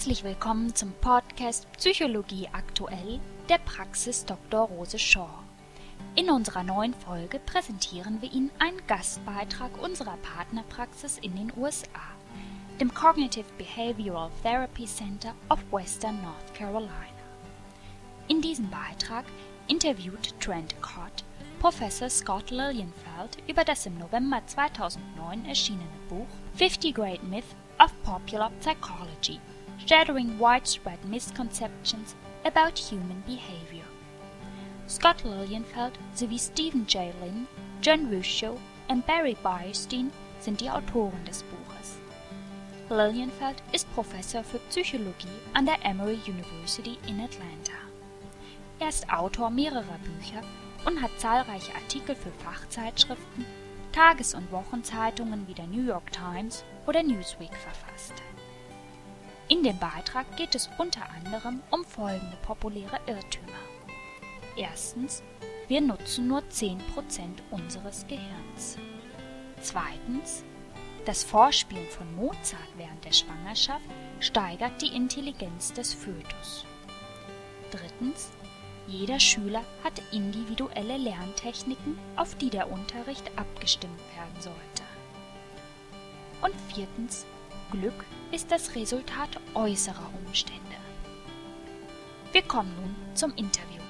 Herzlich willkommen zum Podcast Psychologie aktuell der Praxis Dr. Rose Shaw. In unserer neuen Folge präsentieren wir Ihnen einen Gastbeitrag unserer Partnerpraxis in den USA, dem Cognitive Behavioral Therapy Center of Western North Carolina. In diesem Beitrag interviewt Trent Cott Professor Scott Lilienfeld über das im November 2009 erschienene Buch 50 Great Myths of Popular Psychology shattering widespread misconceptions about human behavior. Scott Lilienfeld sowie Stephen J. Lynn, John Ruscio und Barry Beierstein sind die Autoren des Buches. Lilienfeld ist Professor für Psychologie an der Emory University in Atlanta. Er ist Autor mehrerer Bücher und hat zahlreiche Artikel für Fachzeitschriften, Tages- und Wochenzeitungen wie der New York Times oder Newsweek verfasst. In dem Beitrag geht es unter anderem um folgende populäre Irrtümer. Erstens, wir nutzen nur 10% unseres Gehirns. Zweitens, das Vorspielen von Mozart während der Schwangerschaft steigert die Intelligenz des Fötus. Drittens, jeder Schüler hat individuelle Lerntechniken, auf die der Unterricht abgestimmt werden sollte. Und viertens, Glück ist das Resultat äußerer Umstände. Wir kommen nun zum Interview.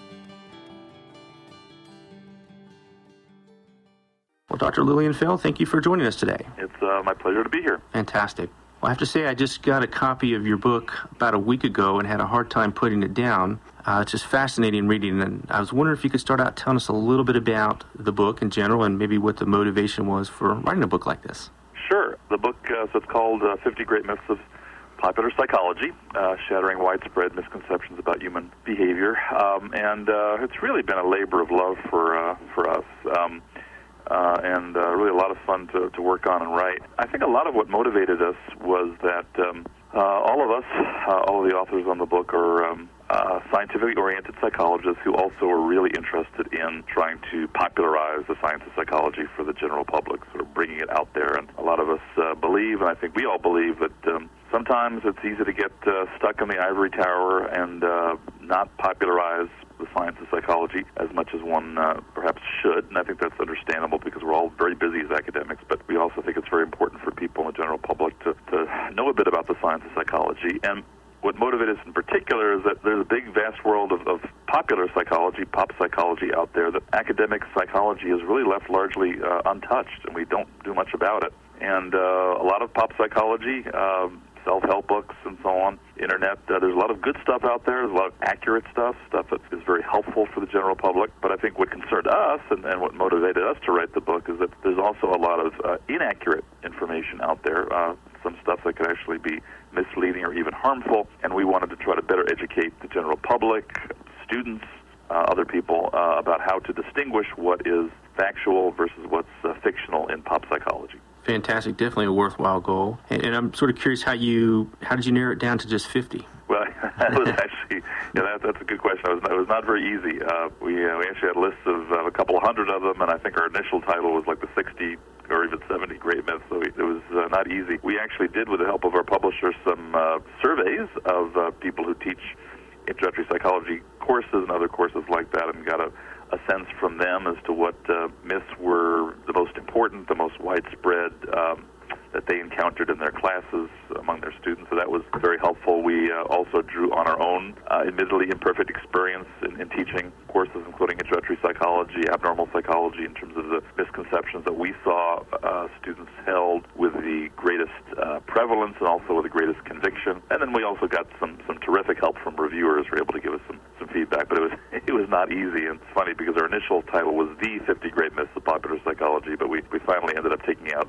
Well, Dr. Lilienfeld, thank you for joining us today. It's uh, my pleasure to be here. Fantastic. Well, I have to say, I just got a copy of your book about a week ago and had a hard time putting it down. Uh, it's just fascinating reading, and I was wondering if you could start out telling us a little bit about the book in general and maybe what the motivation was for writing a book like this. Sure. The book, uh, so it's called uh, 50 Great Myths of Popular Psychology, uh, Shattering Widespread Misconceptions About Human Behavior. Um, and uh, it's really been a labor of love for, uh, for us. Um, uh, and really a lot of fun to, to work on and write. I think a lot of what motivated us was that um, uh, all of us, uh, all of the authors on the book, are um, uh, scientifically oriented psychologists who also are really interested in trying to popularize the science of psychology for the general public, sort of bringing it out there. And a lot of us uh, believe, and I think we all believe, that um, sometimes it's easy to get uh, stuck in the ivory tower and uh, not popularize the science of psychology as much as one uh, perhaps should, and I think that's understandable because we're all very busy as academics. But we also think it's very important for people in the general public to, to know a bit about the science of psychology. And what motivated us in particular is that there's a big, vast world of, of popular psychology, pop psychology out there that academic psychology is really left largely uh, untouched, and we don't do much about it. And uh, a lot of pop psychology. Um, self-help books and so on, internet. Uh, there's a lot of good stuff out there. There's a lot of accurate stuff, stuff that is very helpful for the general public. But I think what concerned us and, and what motivated us to write the book is that there's also a lot of uh, inaccurate information out there. Uh, some stuff that could actually be misleading or even harmful, and we wanted to try to better educate the general public, students, uh, other people uh, about how to distinguish what is factual versus what's uh, fictional in pop psychology fantastic. Definitely a worthwhile goal. And, and, I'm sort of curious how you how did you narrow it down to just 50? Well, that was actually yeah, that, that's a good question. It was, it was not very easy. Uh, we uh, we actually had lists of uh, a couple hundred of them, and I think our initial title was like the 60 or even 70 great myths. So it was uh, not easy. We actually did, with the help of our publisher, some uh, surveys of uh, people who teach introductory psychology courses and other courses like that, and got a a sense from them as to what myths were the most important, the most widespread um, that they encountered in their classes among their students. So that was very helpful. We uh, also drew on our own, uh, admittedly imperfect experience in, in teaching courses, including introductory psychology, abnormal psychology, in terms of the misconceptions that we saw uh, students held with the greatest uh, prevalence and also with the greatest conviction. And then we also got some, some terrific help from reviewers who were able to give us some, some feedback. But it was it was not easy. And it's funny because our initial title was the 50 Great Myths of Popular Psychology, but we, we finally ended up taking out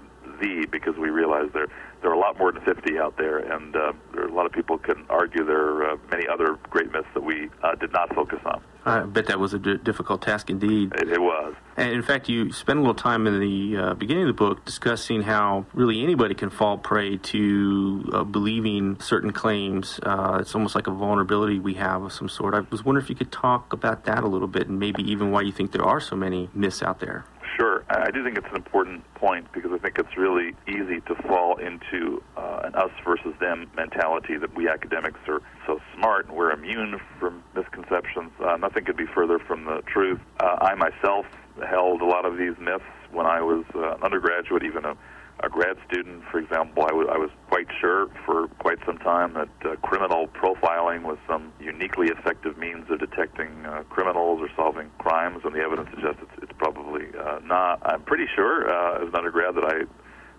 because we realize there there are a lot more than 50 out there, and uh, there are a lot of people can argue there are uh, many other great myths that we uh, did not focus on. I bet that was a d- difficult task indeed. It, it, was. And in fact, you spend a little time in the uh, beginning of the book discussing how really anybody can fall prey to uh, believing certain claims. Uh, it's almost like a vulnerability we have of some sort. I was wondering if you could talk about that a little bit and maybe even why you think there are so many myths out there. I do think it's an important point because I think it's really easy to fall into uh, an us versus them mentality that we academics are so smart and we're immune from misconceptions. Uh, nothing could be further from the truth. Uh, I myself held a lot of these myths when I was uh, an undergraduate, even a a grad student, for example, I, w- I was quite sure for quite some time that uh, criminal profiling was some uniquely effective means of detecting uh, criminals or solving crimes, and the evidence suggests it's, it's probably uh, not. I'm pretty sure uh, as an undergrad that I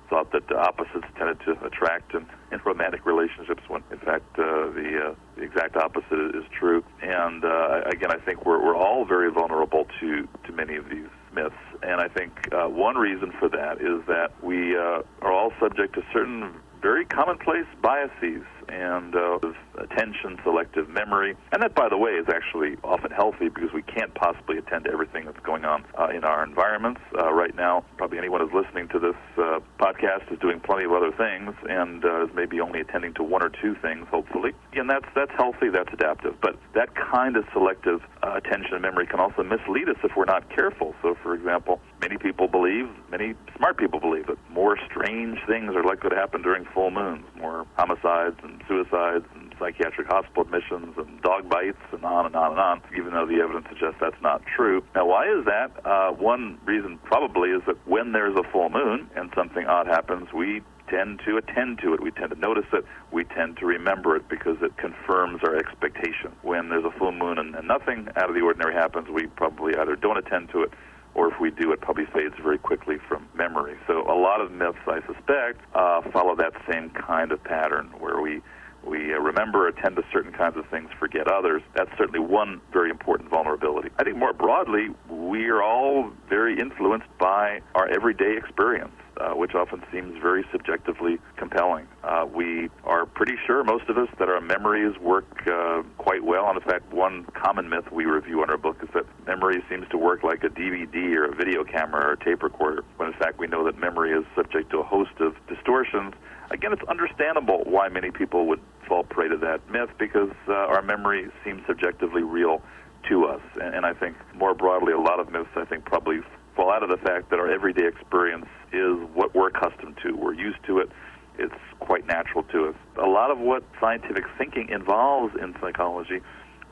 thought that the opposites tended to attract in, in romantic relationships when in fact uh, the, uh, the exact opposite is true. And uh, again, I think we're, we're all very vulnerable to, to many of these myths. And I think uh, one reason for that is that we uh, are all subject to certain very commonplace biases and uh, attention, selective memory. And that, by the way, is actually often healthy because we can't possibly attend to everything that's going on uh, in our environments. Uh, right now, probably anyone who's listening to this uh, podcast is doing plenty of other things and uh, is maybe only attending to one or two things, hopefully. And that's, that's healthy, that's adaptive. But that kind of selective uh, attention and memory can also mislead us if we're not careful. So, for example, many people believe, many smart people believe, that more strange things are likely to happen during full moons, more homicides and suicides and psychiatric hospital admissions and dog bites and on and on and on, even though the evidence suggests that's not true. Now, why is that? Uh, one reason probably is that when there's a full moon and something odd happens, we tend to attend to it. We tend to notice it. We tend to remember it because it confirms our expectation. When there's a full moon and, and nothing out of the ordinary happens, we probably either don't attend to it or if we do, it probably fades very quickly from memory. So a lot of myths, I suspect, uh, follow that same kind of pattern where we we uh, remember, attend to certain kinds of things, forget others. That's certainly one very important vulnerability. I think more broadly, we are all very influenced by our everyday experience. Uh, which often seems very subjectively compelling. Uh, we are pretty sure, most of us, that our memories work uh, quite well. And in fact, one common myth we review in our book is that memory seems to work like a DVD or a video camera or a tape recorder, when in fact we know that memory is subject to a host of distortions. Again, it's understandable why many people would fall prey to that myth because uh, our memory seems subjectively real to us. And, and I think more broadly, a lot of myths, I think, probably fall out of the fact that our everyday experience is what we're accustomed to. We're used to it. It's quite natural to us. A lot of what scientific thinking involves in psychology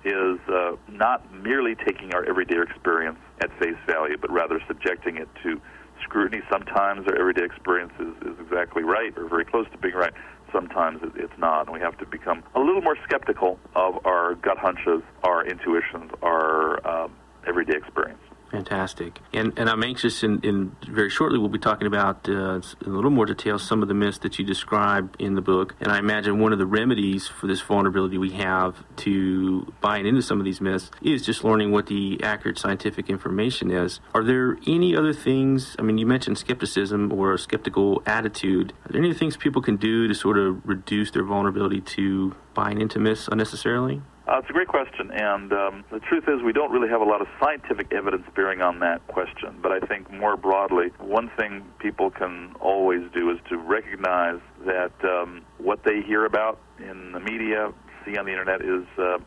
is uh, not merely taking our everyday experience at face value, but rather subjecting it to scrutiny. Sometimes our everyday experience is, is exactly right or very close to being right. Sometimes it, it's not. And we have to become a little more skeptical of our gut hunches, our intuitions, our um, everyday experience. Fantastic. And and I'm anxious, in, in very shortly, we'll be talking about uh, in a little more detail some of the myths that you describe in the book. And I imagine one of the remedies for this vulnerability we have to buying into some of these myths is just learning what the accurate scientific information is. Are there any other things? I mean, you mentioned skepticism or a skeptical attitude. Are there any things people can do to sort of reduce their vulnerability to buying into myths unnecessarily? Uh, it's a great question, and um, the truth is we don't really have a lot of scientific evidence bearing on that question. But I think more broadly, one thing people can always do is to recognize that um, what they hear about in the media, see on the internet, is uh,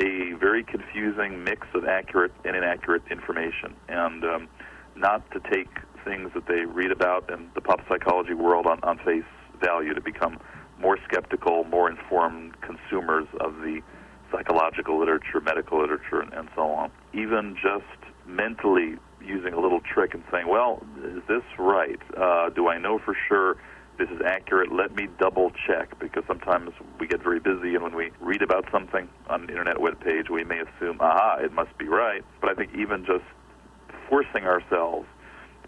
a very confusing mix of accurate and inaccurate information, and um, not to take things that they read about in the pop psychology world on, on face value, to become more skeptical, more informed consumers of the psychological literature, medical literature, and, and so on. Even just mentally using a little trick and saying, well, is this right? Uh, do I know for sure this is accurate? Let me double check because sometimes we get very busy and when we read about something on an internet web page, we may assume, aha, it must be right. But I think even just forcing ourselves,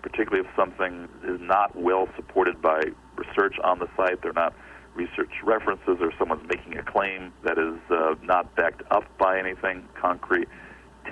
particularly if something is not well supported by research on the site, they're not research references or someone's making a claim that is uh, not backed up by anything concrete,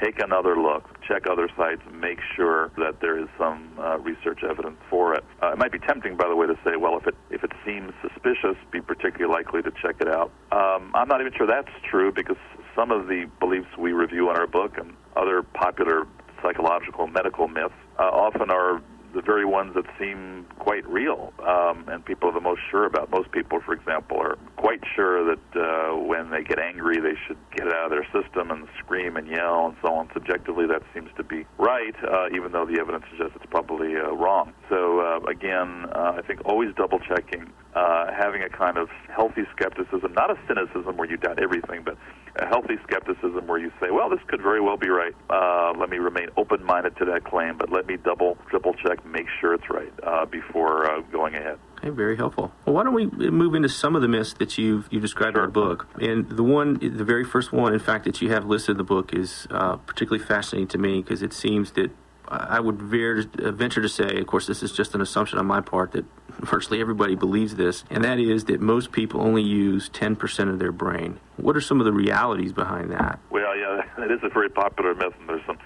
take another look, check other sites, make sure that there is some uh, research evidence for it. Uh, it might be tempting, by the way, to say, well, if it if it seems suspicious, be particularly likely to check it out. Um, I'm not even sure that's true because some of the beliefs we review in our book and other popular psychological medical myths uh, often are the very ones that seem quite real um, and people are the most sure about. Most people, for example, are quite sure that uh, when they get angry, they should get it out of their system and scream and yell and so on. Subjectively, that seems to be right, uh, even though the evidence suggests it's probably uh, wrong. So, uh, again, uh, I think always double checking, uh, having a kind of healthy skepticism, not a cynicism where you doubt everything, but a healthy skepticism where you say, well, this could very well be right. Uh, let me remain open minded to that claim, but let me double, triple check, make sure it's right uh, before uh, going ahead. Okay, very helpful. Well, why don't we move into some of the myths that you've you described sure. in the book? And the one, the very first one, in fact, that you have listed in the book is uh, particularly fascinating to me because it seems that I would venture to say, of course, this is just an assumption on my part, that virtually everybody believes this, and that is that most people only use 10% of their brain. What are some of the realities behind that? Well, yeah, it is a very popular myth, and there's some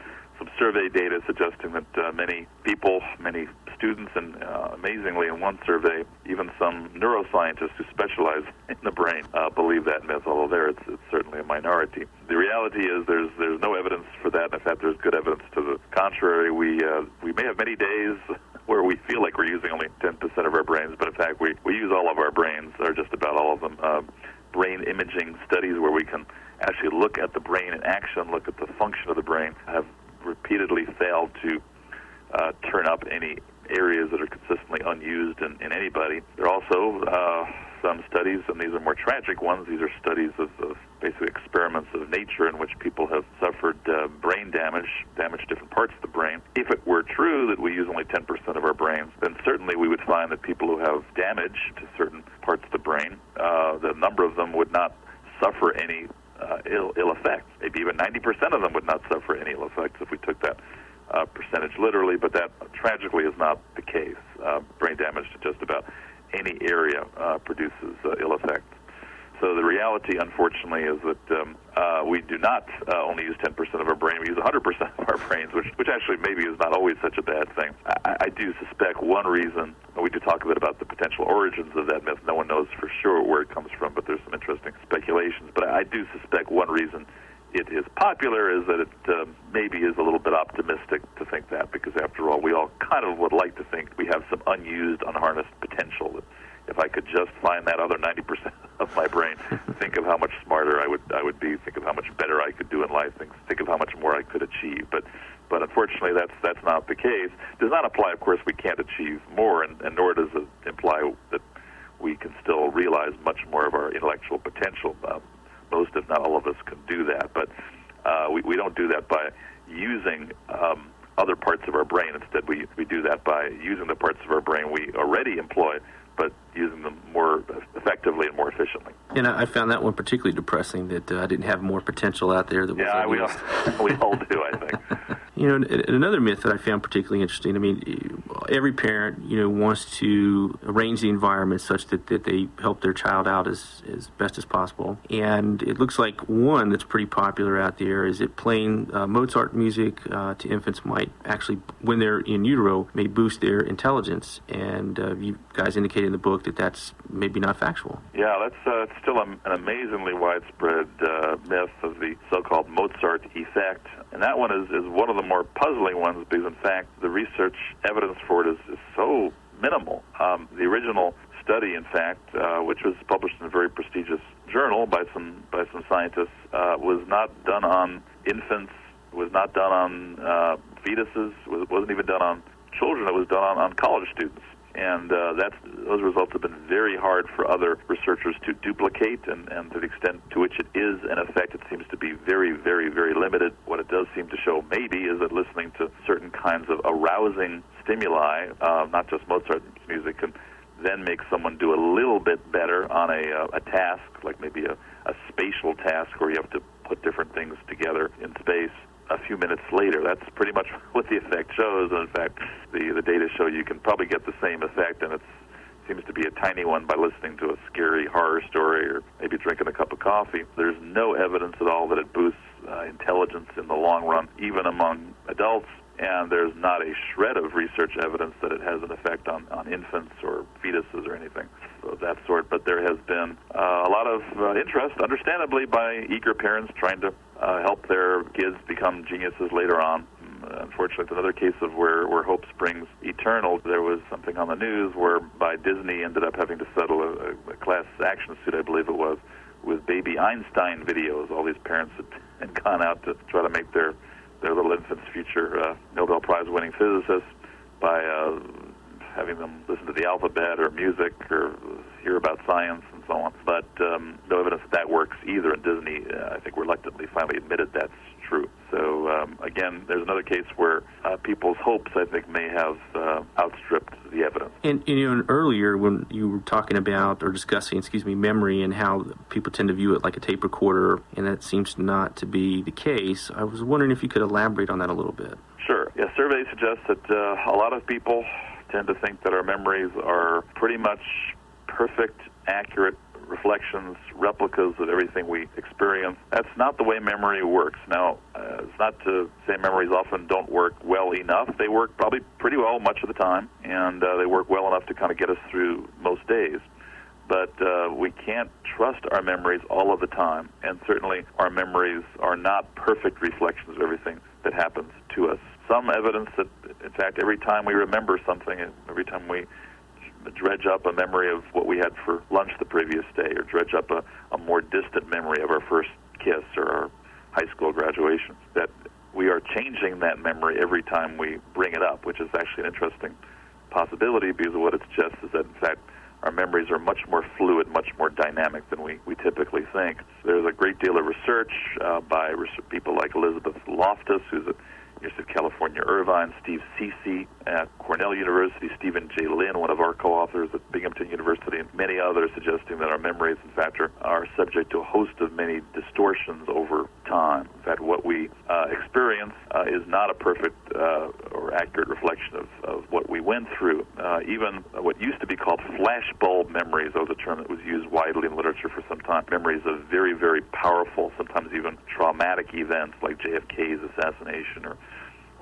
some survey data suggesting that uh, many people, many students, and uh, amazingly, in one survey, even some neuroscientists who specialize in the brain uh, believe that myth. Although there, it's, it's certainly a minority. The reality is there's there's no evidence for that. In fact, there's good evidence to the contrary. We uh, we may have many days where we feel like we're using only 10% of our brains, but in fact, we we use all of our brains, or just about all of them. Uh, brain imaging studies where we can actually look at the brain in action, look at the function of the brain, have repeatedly failed to uh, turn up any areas that are consistently unused in, in anybody. There are also uh, some studies, and these are more tragic ones. These are studies of, of basically experiments of nature in which people have suffered uh, brain damage, damaged different parts of the brain. If it were true that we use only 10% of our brains, then certainly we would find that people who have damage to certain parts of the brain, uh, the number of them would not suffer any uh, ill, ill effects. Maybe even 90% of them would not suffer any ill effects if we took that uh, percentage literally, but that tragically is not the case. Uh, brain damage to just about any area uh, produces uh, ill effects. So the reality, unfortunately, is that um, uh, we do not uh, only use 10% of our brain; we use 100% of our brains, which, which actually maybe is not always such a bad thing. I, I do suspect one reason. We do talk a bit about the potential origins of that myth. No one knows for sure where it comes from, but there's some interesting speculations. But I do suspect one reason it is popular is that it uh, maybe is a little bit optimistic to think that because after all we all kind of would like to think we have some unused unharnessed potential that if I could just find that other 90% of my brain, think of how much smarter I would I would be. Think of how much better I could do in life. Think, think of how much more I could achieve. But but unfortunately, that's that's not the case. Does not apply, of course, we can't achieve more, and, and nor does it imply that we can still realize much more of our intellectual potential. Um, most, if not all of us, can do that. But uh, we we don't do that by using. Um, other parts of our brain. Instead, we, we do that by using the parts of our brain we already employ but using them more effectively and more efficiently. And I found that one particularly depressing that uh, I didn't have more potential out there. That was yeah, we all, we all do, I think. you know, another myth that I found particularly interesting. I mean, every parent, you know, wants to arrange the environment such that, that they help their child out as, as best as possible. And it looks like one that's pretty popular out there is that playing uh, Mozart music uh, to infants might actually, when they're in utero, may boost their intelligence. And uh, you guys indicated in the book that that's maybe not factual. Yeah, that's uh, still an amazingly widespread uh, myth of the so-called Mozart effect, and that one is, is one of the more puzzling ones because, in fact, the research evidence for it is, is so minimal. Um, the original study, in fact, uh, which was published in a very prestigious journal by some by some scientists, uh, was not done on infants, was not done on uh, fetuses, was, wasn't even done on children. It was done on, on college students and uh, that's those results have been very hard for other researchers to duplicate, and, and to the extent to which it is an effect, it seems to be very, very, very limited. What it does seem to show maybe is that listening to certain kinds of arousing stimuli, uh, not just Mozart's music, can then make someone do a little bit better on a, uh, a task, like maybe a, a spatial task where you have to put different things together in space a few minutes later. That's pretty much what the effect shows. And in fact, the the data show you can probably get the same effect, and it seems to be a tiny one by listening to a scary horror story or maybe drinking a cup of coffee. There's no evidence at all that it boosts uh, intelligence in the long run, even among adults. And there's not a shred of research evidence that it has an effect on, on infants or fetuses or anything of that sort. But there has been uh, a lot of uh, interest, understandably, by eager parents trying to uh, help their kids become geniuses later on. Mm, unfortunately, it's another case of where, where hope springs eternal. There was something on the news where by Disney ended up having to settle a, a class action suit, I believe it was, with baby Einstein videos. All these parents had, had gone out to try to make their their little infant's future uh, Nobel Prize winning physicists by uh, having them listen to the alphabet or music or hear about science and so on. But um, no evidence that that works either. And Disney, uh, I think, reluctantly finally admitted that's true. So um, again, there's another case where uh, people's hopes, I think, may have uh, outstripped. And, and, you know, earlier when you were talking about or discussing, excuse me, memory and how people tend to view it like a tape recorder, and that seems not to be the case. I was wondering if you could elaborate on that a little bit. Sure. Yeah, surveys suggest that uh, a lot of people tend to think that our memories are pretty much perfect, accurate reflections, replicas of everything we experience. That's not the way memory works. Now, uh, it's not to say memories often don't work well enough. They work probably pretty well much of the time, and uh, they work well enough to kind of get us through most days. But uh, we can't trust our memories all of the time, and certainly our memories are not perfect reflections of everything that happens to us. Some evidence that, in fact, every time we remember something, every time we dredge up a memory of what we had for lunch the previous day, or dredge up a, a more distant memory of our first kiss or our high school graduation. That we are changing that memory every time we bring it up, which is actually an interesting possibility because of what it suggests is that, in fact, our memories are much more fluid, much more dynamic than we, we typically think. There's a great deal of research uh, by people like Elizabeth Loftus, who's at University of California, Irvine, Steve Ceci at Cornell University, Stephen J. Lynn, one of our co-authors at Binghamton University, and many others suggesting that our memories, in fact, are, are subject to a host of many distortions over time. In fact, what we uh, experience uh, is not a perfect uh, or accurate reflection of, of what we went through. Uh, even what used to be called flashbulb memories, that was a term that was used widely in literature for some time, memories of very, very powerful, sometimes even traumatic events like JFK's assassination or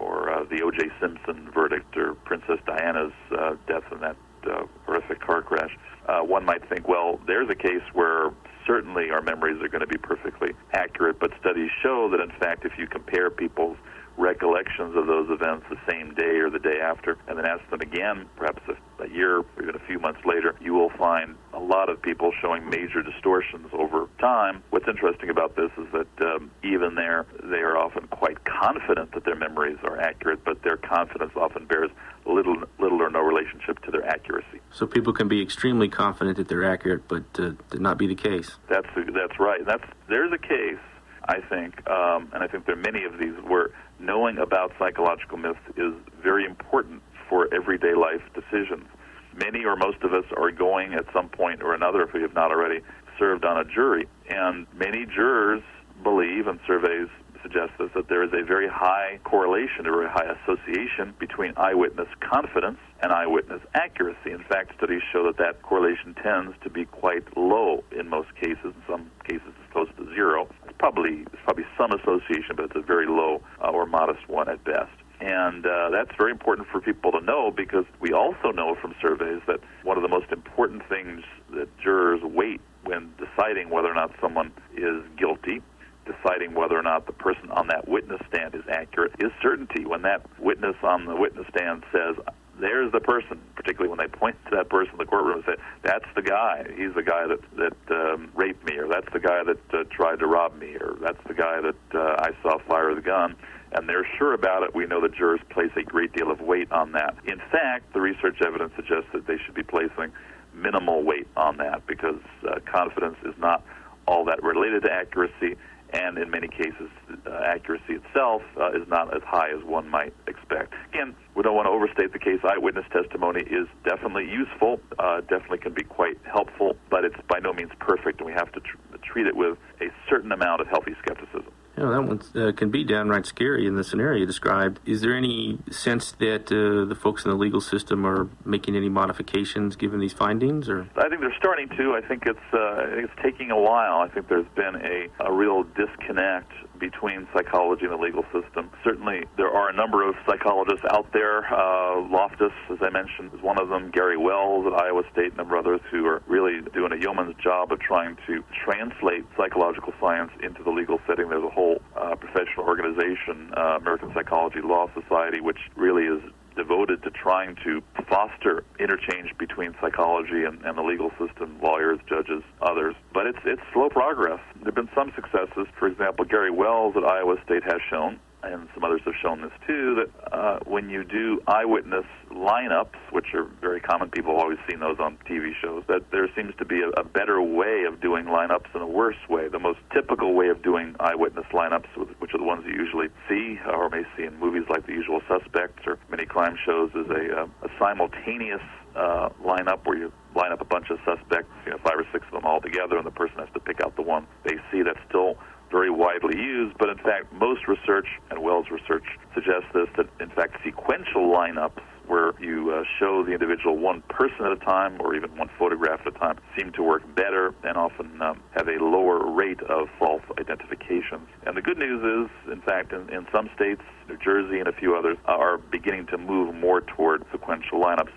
or uh, the O.J. Simpson verdict or Princess Diana's uh, death in that uh, horrific car crash, uh, one might think, well, there's a case where certainly our memories are going to be perfectly accurate, but studies show that, in fact, if you compare people's recollections of those events the same day or the day after, and then ask them again, perhaps a, a year or even a few months later, you will find a lot of people showing major distortions over time. What's interesting about this is that um, even there, they are often quite confident that their memories are accurate, but their confidence often bears little, little or no relationship to their accuracy. So people can be extremely confident that they're accurate, but uh, not be the case. That's that's right. That's there's a case I think, um, and I think there are many of these where knowing about psychological myths is very important for everyday life decisions. Many or most of us are going at some point or another, if we have not already, served on a jury. And many jurors believe, and surveys suggest this, that there is a very high correlation, a very high association between eyewitness confidence and eyewitness accuracy. In fact, studies show that that correlation tends to be quite low in most cases. In some cases, it's close to zero. It's probably it's probably some association, but it's a very low uh, or modest one at best. And uh, that's very important for people to know because we also know from surveys that one of the most important things that jurors weight when deciding whether or not someone is guilty deciding whether or not the person on that witness stand is accurate is certainty. When that witness on the witness stand says, there's the person, particularly when they point to that person in the courtroom and say, that's the guy. He's the guy that, that um, raped me, or that's the guy that uh, tried to rob me, or that's the guy that uh, I saw fire the gun. And they're sure about it. We know the jurors place a great deal of weight on that. In fact, the research evidence suggests that they should be placing minimal weight on that because uh, confidence is not all that related to accuracy and in many cases, uh, accuracy itself uh, is not as high as one might expect. Again, we don't want to overstate the case. Eyewitness testimony is definitely useful, uh, definitely can be quite helpful, but it's by no means perfect, and we have to tr- treat it with a certain amount of healthy skepticism. You know, that one uh, can be downright scary in the scenario you described. Is there any sense that uh, the folks in the legal system are making any modifications given these findings? Or I think they're starting to. I think it's uh, I think it's taking a while. I think there's been a, a real disconnect between psychology and the legal system. Certainly, there are a number of psychologists out there. Uh, Loftus, as I mentioned, is one of them. Gary Wells at Iowa State, and a number others who are really doing a yeoman's job of trying to translate psychological science into the legal setting. There's a whole uh, professional organization, uh, American Psychology Law Society, which really is devoted to trying to foster interchange between psychology and, and, the legal system, lawyers, judges, others. But it's it's slow progress. There have been some successes. For example, Gary Wells at Iowa State has shown and some others have shown this too, that uh, when you do eyewitness lineups, which are very common, people have always seen those on TV shows, that there seems to be a, a better way of doing lineups and a worse way. The most typical way of doing eyewitness lineups, which are the ones you usually see or may see in movies like The Usual Suspects or many crime shows, is a, uh, a simultaneous uh, lineup where you line up a bunch of suspects, you know, five or six of them all together, and the person has to pick out the one they see that's still very widely used, but in fact, most research, and Wells research suggests this, that in fact, sequential lineups where you uh, show the individual one person at a time or even one photograph at a time seem to work better and often um, have a lower rate of false identifications. And the good news is, in fact, in, in some states, New Jersey and a few others, are beginning to move more toward sequential lineups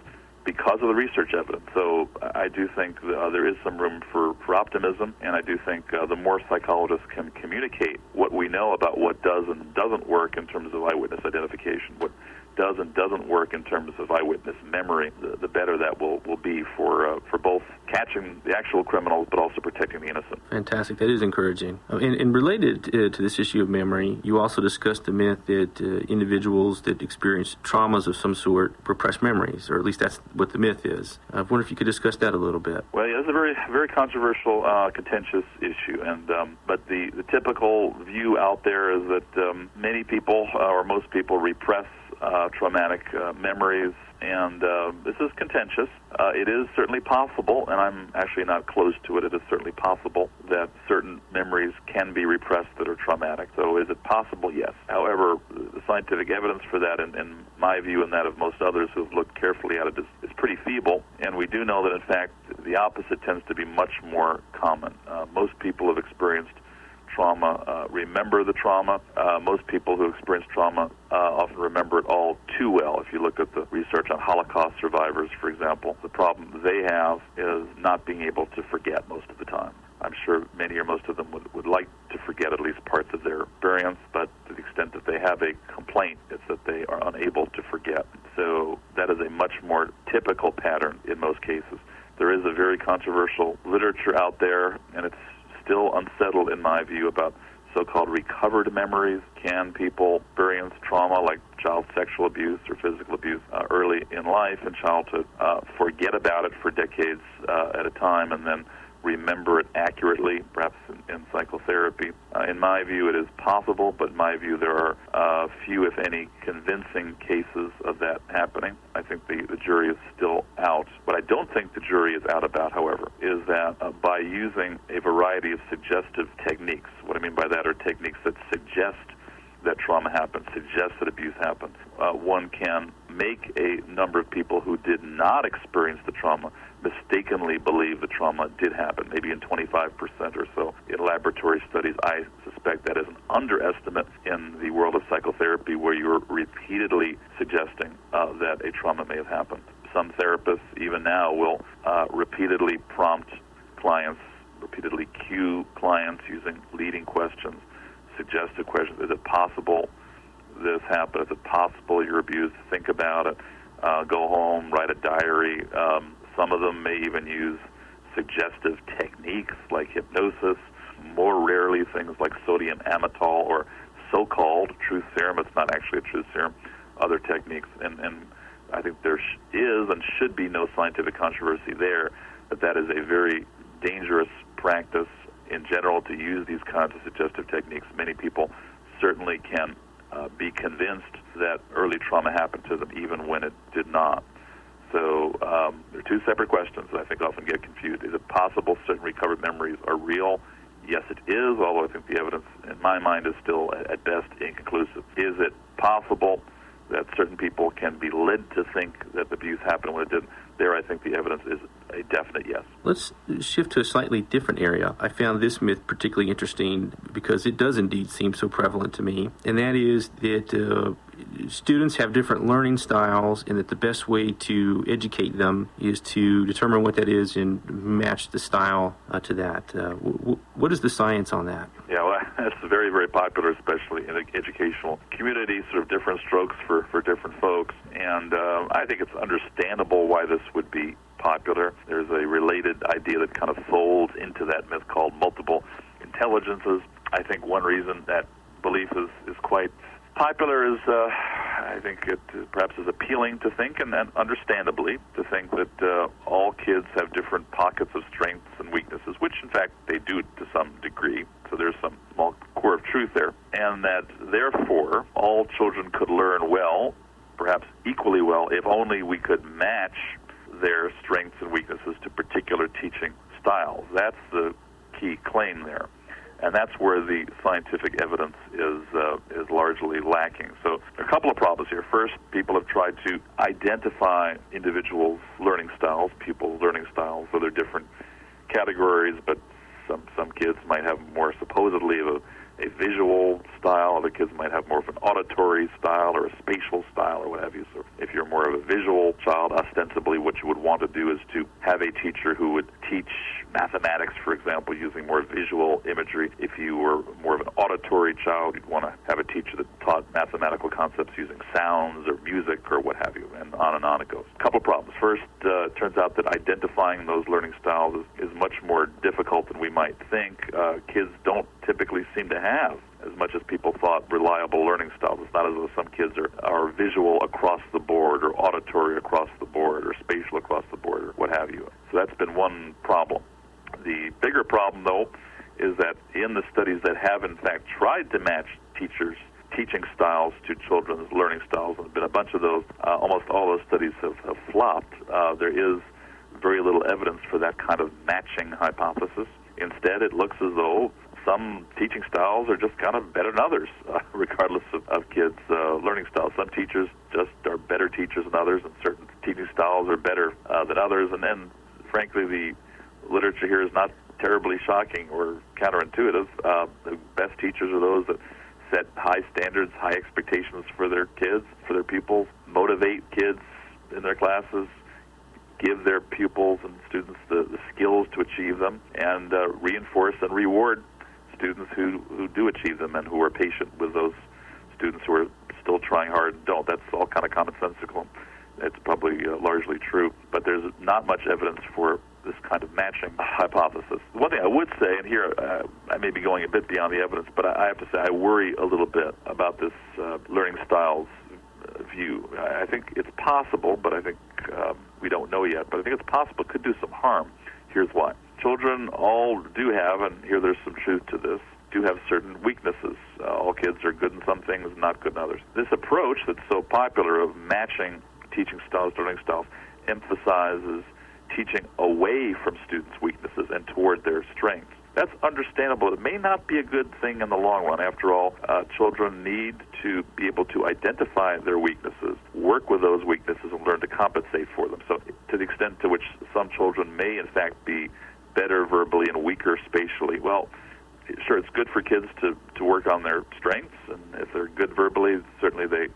because of the research evidence. So I do think uh, there is some room for, for optimism, and I do think uh, the more psychologists can communicate what we know about what does and doesn't work in terms of eyewitness identification, what does and doesn't work in terms of eyewitness memory, the, the better that will, will be for uh, for both catching the actual criminals but also protecting the innocent. Fantastic. That is encouraging. Uh, and, and related uh, to this issue of memory, you also discussed the myth that uh, individuals that experience traumas of some sort repress memories, or at least that's what the myth is. I wonder if you could discuss that a little bit. Well, yeah, it's a very very controversial, uh, contentious issue, and um, but the the typical view out there is that um, many people uh, or most people repress uh, traumatic uh, memories, and uh, this is contentious. Uh, it is certainly possible, and I'm actually not close to it. It is certainly possible that certain memories can be repressed that are traumatic. So, is it possible? Yes. However, the scientific evidence for that, in, in my view and that of most others who have looked carefully at it, is, is pretty feeble. And we do know that, in fact, the opposite tends to be much more common. Uh, most people have experienced trauma uh, remember the trauma. Uh, most people who experience trauma uh, often remember it all too well. If you look at the research on Holocaust survivors, for example, the problem they have is not being able to forget most of the time. I'm sure many or most of them would, would like to forget at least parts of their experience, but to the extent that they have a complaint, it's that they are unable to forget. So that is a much more typical pattern in most cases. There is a very controversial literature out there, and it's still unsettled, in my view, about so-called recovered memories. Can people experience trauma like child sexual abuse or physical abuse uh, early in life and childhood, uh, forget about it for decades uh, at a time, and then remember it accurately, perhaps in, in psychotherapy. Uh, in my view, it is possible, but in my view, there are uh, few, if any, convincing cases of that happening. I think the, the jury is still out. What I don't think the jury is out about, however, is that uh, by using a variety of suggestive techniques, what I mean by that are techniques that suggest that trauma happened, suggest that abuse happened, uh, one can make a number of people who did not experience the trauma mistakenly believe the trauma did happen, maybe in 25% or so. In laboratory studies, I suspect that is an underestimate in the world of psychotherapy where you're repeatedly suggesting uh, that a trauma may have happened. Some therapists, even now, will uh, repeatedly prompt clients, repeatedly cue clients using leading questions, suggestive questions. Is it possible this happened? Is it possible you're abused? Think about it. Uh, go home, write a diary. Um, some of them may even use suggestive techniques like hypnosis, more rarely things like sodium amytal or so-called truth serum. It's not actually a truth serum. Other techniques, and, and I think there is and should be no scientific controversy there. That that is a very dangerous practice in general to use these kinds of suggestive techniques. Many people certainly can uh, be convinced that early trauma happened to them, even when it did not. So um, they're two separate questions that I think often get confused. Is it possible certain recovered memories are real? Yes, it is, although I think the evidence, in my mind, is still at best inconclusive. Is it possible that certain people can be led to think that abuse happened when it didn't? There, I think the evidence is a definite yes. Let's shift to a slightly different area. I found this myth particularly interesting because it does indeed seem so prevalent to me, and that is that uh, students have different learning styles, and that the best way to educate them is to determine what that is and match the style uh, to that. Uh, w- w- what is the science on that? Yeah, well, that's very, very popular, especially in the educational community, sort of different strokes for, for different folks. And uh, I think it's understandable why this would be popular. There's a related idea that kind of folds into that myth called multiple intelligences. I think one reason that belief is, is quite popular is, uh, I think it perhaps is appealing to think, and, and understandably to think that uh, all kids have different pockets of strengths and weaknesses, which in fact they do to some degree. So there's some small core of truth there, and that therefore all children could learn well, perhaps equally well, if only we could match their strengths and weaknesses to particular teaching styles. That's the key claim there and that's where the scientific evidence is uh, is largely lacking. So there are a couple of problems here. First, people have tried to identify individuals' learning styles, people's learning styles, so they're different categories, but some some kids might have more supposedly of a a visual style. Other kids might have more of an auditory style or a spatial style or what have you. So if you're more of a visual child, ostensibly what you would want to do is to have a teacher who would teach mathematics, for example, using more visual imagery. If you were more of an auditory child, you'd want to have a teacher that taught mathematical concepts using sounds or music or what have you, and on and on it goes. A couple problems. First, uh, it turns out that identifying those learning styles is, is much more difficult than we might think. Uh, kids don't typically seem to have as much as people thought reliable learning styles. It's not as though some kids are, are visual across the board or auditory across the board or spatial across the board or what have you. So that's been one problem. The bigger problem, though, is that in the studies that have in fact tried to match teachers' teaching styles to children's learning styles, there have been a bunch of those, uh, almost all those studies have, have flopped. Uh, there is very little evidence for that kind of matching hypothesis. Instead, it looks as though some teaching styles are just kind of better than others, uh, regardless of, of kids' uh, learning styles. Some teachers just are better teachers than others, and certain teaching styles are better uh, than others. And then, frankly, the literature here is not terribly shocking or counterintuitive. Uh, the best teachers are those that set high standards, high expectations for their kids, for their pupils, motivate kids in their classes, give their pupils and students the, the skills to achieve them, and uh, reinforce and reward students who, who do achieve them and who are patient with those students who are still trying hard and don't. That's all kind of commonsensical. It's probably uh, largely true, but there's not much evidence for this kind of matching hypothesis. One thing I would say, and here uh, I may be going a bit beyond the evidence, but I, I have to say I worry a little bit about this uh, learning styles view. I think it's possible, but I think um, we don't know yet. But I think it's possible it could do some harm. Here's why children all do have, and here there's some truth to this, do have certain weaknesses. Uh, all kids are good in some things, not good in others. This approach that's so popular of matching teaching styles, learning styles, emphasizes teaching away from students' weaknesses and toward their strengths. That's understandable. It may not be a good thing in the long run. After all, uh, children need to be able to identify their weaknesses, work with those weaknesses, and learn to compensate for them. So, to the extent to which some children may, in fact, be better verbally and weaker spatially. Well, sure, it's good for kids to, to work on their strengths, and if they're good verbally, certainly they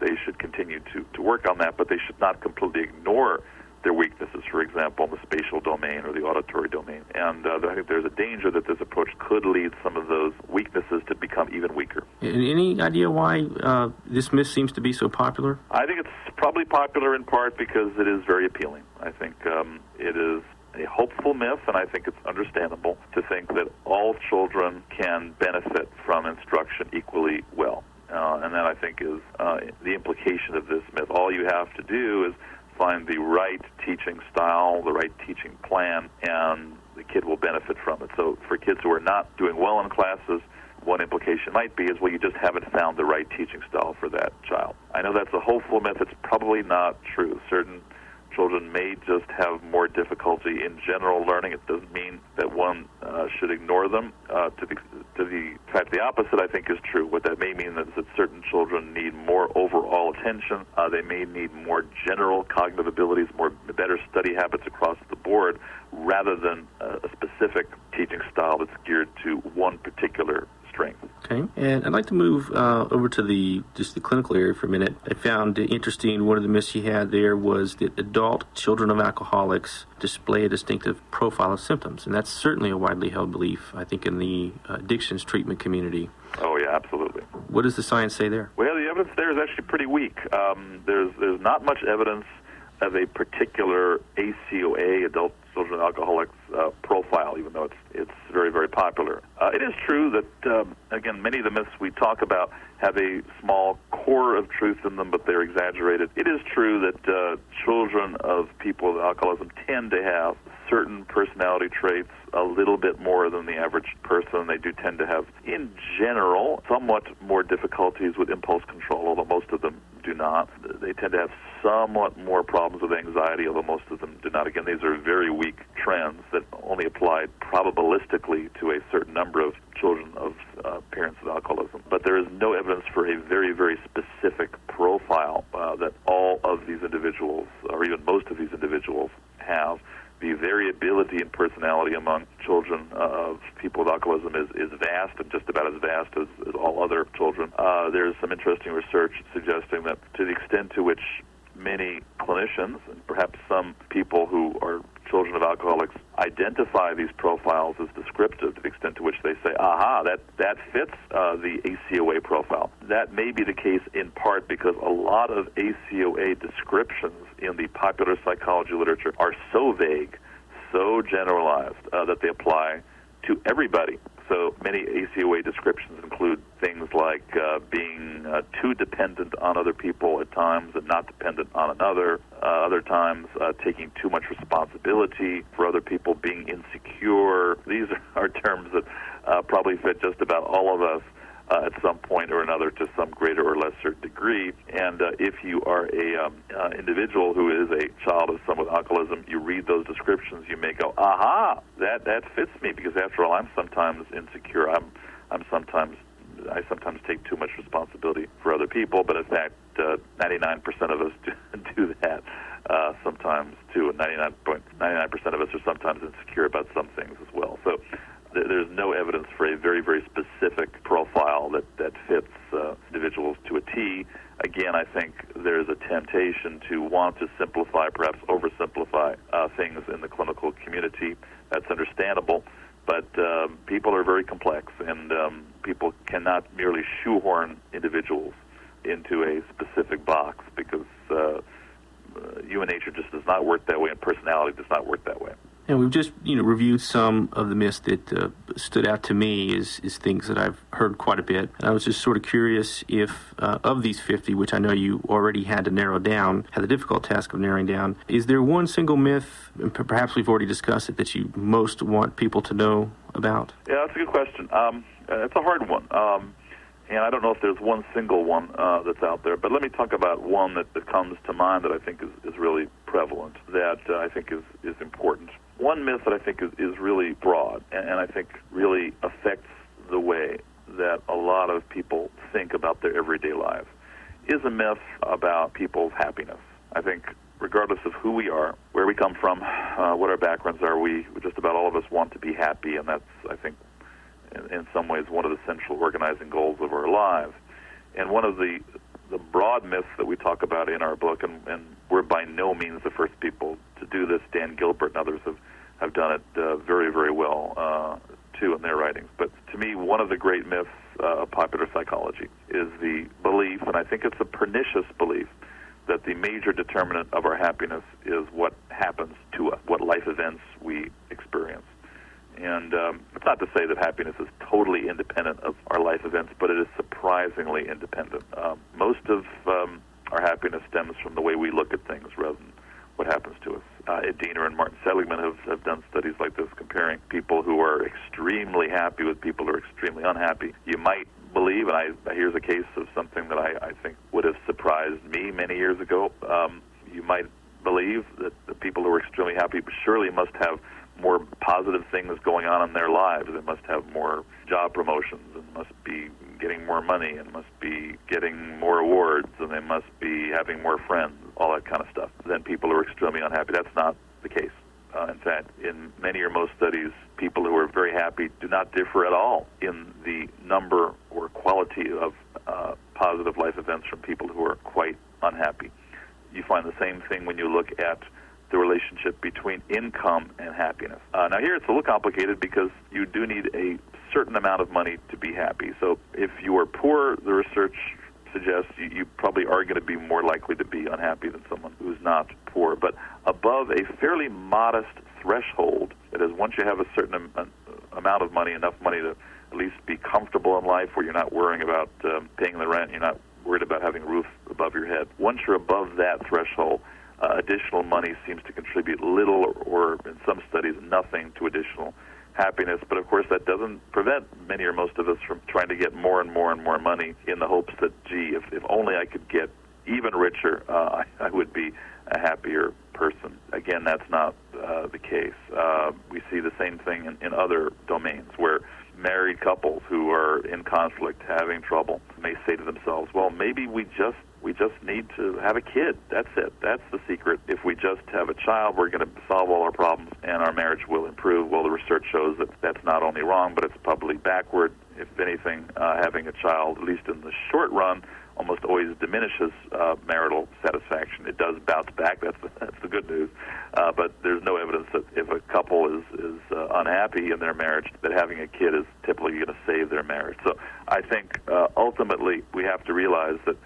they should continue to, to work on that, but they should not completely ignore their weaknesses, for example, in the spatial domain or the auditory domain. And uh, I think there's a danger that this approach could lead some of those weaknesses to become even weaker. Any idea why uh, this myth seems to be so popular? I think it's probably popular in part because it is very appealing. I think um, it is a hopeful myth, and I think it's understandable to think that all children can benefit from instruction equally well. Uh, and that I think is uh, the implication of this myth. All you have to do is find the right teaching style, the right teaching plan, and the kid will benefit from it. So for kids who are not doing well in classes, one implication might be is well you just haven't found the right teaching style for that child. I know that's a hopeful myth. It's probably not true. Certain children may just have more difficulty in general learning. It doesn't mean that one uh, should ignore them. Uh, to the to the fact, the opposite I think is true. What that may mean is that certain children need more overall attention. Uh, they may need more general cognitive abilities, more better study habits across the board, rather than a specific teaching style that's geared to one particular. Okay, and I'd like to move uh, over to the just the clinical area for a minute. I found it interesting. One of the myths you had there was that adult children of alcoholics display a distinctive profile of symptoms, and that's certainly a widely held belief. I think in the uh, addictions treatment community. Oh yeah, absolutely. What does the science say there? Well, the evidence there is actually pretty weak. Um, there's there's not much evidence of a particular ACOA, adult children of alcoholics uh, profile, even though it's it's very very popular. Uh, it is true that um, again many of the myths we talk about have a small core of truth in them, but they're exaggerated. It is true that uh, children of people with alcoholism tend to have certain personality traits a little bit more than the average person. They do tend to have, in general, somewhat more difficulties with impulse control, although most of them do not. They tend to have somewhat more problems with anxiety, although most of them do not. Again, these are very weak trends that only apply probabilistically to a certain number of children of uh, parents with alcoholism. But there is no evidence for a very, very specific profile uh, that all of these individuals, or even most of these individuals, have the variability in personality among children of people with alcoholism is, is vast and just about as vast as, as all other children. Uh, there's some interesting research suggesting that to the extent to which many clinicians and perhaps some people who are children of alcoholics identify these profiles as descriptive to the extent to which they say, aha, that, that fits uh, the ACOA profile. That may be the case in part because a lot of ACOA descriptions in the popular psychology literature are so vague, so generalized, uh, that they apply to everybody. So many ACOA descriptions include things like uh, being uh, too dependent on other people at times and not dependent on another. Uh, other times, uh, taking too much responsibility for other people, being insecure. These are terms that uh, probably fit just about all of us uh, at some point or another to some greater or lesser degree. And uh, if you are a um, uh, individual who is a child of someone with alcoholism, you read those descriptions, you may go, "Aha, that that fits me," because after all, I'm sometimes insecure. I'm I'm sometimes I sometimes take too much responsibility for other people, but in fact, uh, 99% of us do, do that uh, sometimes too, and 99.99% of us are sometimes insecure about some things as well. So there's no evidence for a very, very specific profile that, that fits uh, individuals to a T. Again, I think there's a temptation to want to simplify, perhaps oversimplify uh, things in the clinical community. That's understandable, but um, people are very complex, and um, people cannot merely shoehorn individuals into a specific box because uh, human nature just does not work that way, and personality does not work that way. And we've just, you know, reviewed some of the myths that uh, stood out to me as, as things that I've heard quite a bit. And I was just sort of curious if, uh, of these 50, which I know you already had to narrow down, had the difficult task of narrowing down, is there one single myth, and perhaps we've already discussed it, that you most want people to know about? Yeah, that's a good question. Um, it's a hard one. Um, and I don't know if there's one single one uh, that's out there, but let me talk about one that, that comes to mind that I think is, is really prevalent, that uh, I think is, is important one myth that I think is, is really broad and, and I think really affects the way that a lot of people think about their everyday lives is a myth about people's happiness. I think regardless of who we are, where we come from, uh, what our backgrounds are, we just about all of us want to be happy, and that's I think in, in some ways one of the central organizing goals of our lives. And one of the the broad myths that we talk about in our book, and, and we're by no means the first people to do this. Dan Gilbert and others have, have done it uh, very, very well, uh, too, in their writings. But to me, one of the great myths uh, of popular psychology is the belief, and I think it's a pernicious belief, that the major determinant of our happiness is what happens to us, what life events we experience. And um, it's not to say that happiness is totally independent of our life events, but it is surprisingly independent. Um, most of um, our happiness stems from the way we look at things rather than what happens to us. Uh, Ed Diener and Martin Seligman have, have done studies like this comparing people who are extremely happy with people who are extremely unhappy. You might believe, and I, here's a case of something that I, I think would have surprised me many years ago. Um, you might believe that the people who are extremely happy surely must have more positive things going on in their lives. They must have more job promotions and must be getting more money and must be getting more awards and they must be having more friends, all that kind of stuff, than people are extremely unhappy. That's not the case. Uh, in fact, in many or most studies, people who are very happy do not differ at all in the number or quality of uh, positive life events from people who are quite unhappy. You find the same thing when you look at the relationship between income and happiness. Uh, now, here it's a little complicated because you do need a certain amount of money to be happy. So, if you are poor, the research suggests you, you probably are going to be more likely to be unhappy than someone who's not poor. But above a fairly modest threshold, that is, once you have a certain am- amount of money, enough money to at least be comfortable in life, where you're not worrying about um, paying the rent, you're not worried about having a roof above your head. Once you're above that threshold, uh, additional money seems to contribute little or, in some studies, nothing to additional happiness. But of course, that doesn't prevent many or most of us from trying to get more and more and more money in the hopes that, gee, if, if only I could get even richer, uh, I, I would be a happier person. Again, that's not uh, the case. Uh, we see the same thing in, in other domains where married couples who are in conflict, having trouble, may say to themselves, well, maybe we just we just need to have a kid. That's it. That's the secret. If we just have a child, we're going to solve all our problems and our marriage will improve. Well, the research shows that that's not only wrong, but it's probably backward. If anything, uh, having a child, at least in the short run, almost always diminishes uh, marital satisfaction. It does bounce back. That's the, that's the good news. Uh, but there's no evidence that if a couple is is uh, unhappy in their marriage, that having a kid is typically going to save their marriage. So I think uh, ultimately we have to realize that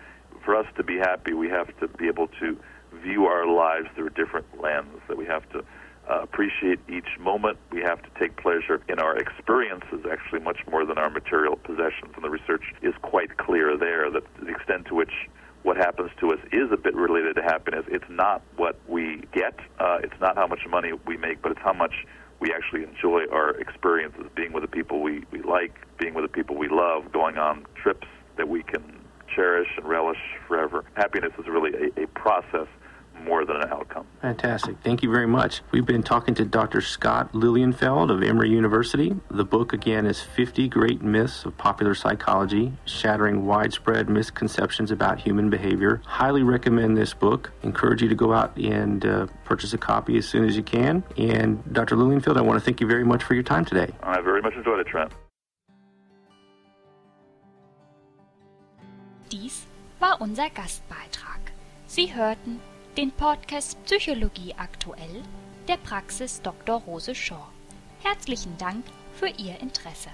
for us to be happy, we have to be able to view our lives through a different lens. That we have to uh, appreciate each moment. We have to take pleasure in our experiences, actually, much more than our material possessions. And the research is quite clear there that the extent to which what happens to us is a bit related to happiness. It's not what we get, uh, it's not how much money we make, but it's how much we actually enjoy our experiences, being with the people we, we like, being with the people we love, going on trips that we can cherish and relish forever. Happiness is really a, a process more than an outcome. Fantastic. Thank you very much. We've been talking to Dr. Scott Lilienfeld of Emory University. The book, again, is 50 Great Myths of Popular Psychology, Shattering Widespread Misconceptions About Human Behavior. Highly recommend this book. Encourage you to go out and uh, purchase a copy as soon as you can. And Dr. Lilienfeld, I want to thank you very much for your time today. I very much enjoyed it, Trent. Dies war unser Gastbeitrag. Sie hörten den Podcast Psychologie aktuell der Praxis Dr. Rose Shaw. Herzlichen Dank für Ihr Interesse.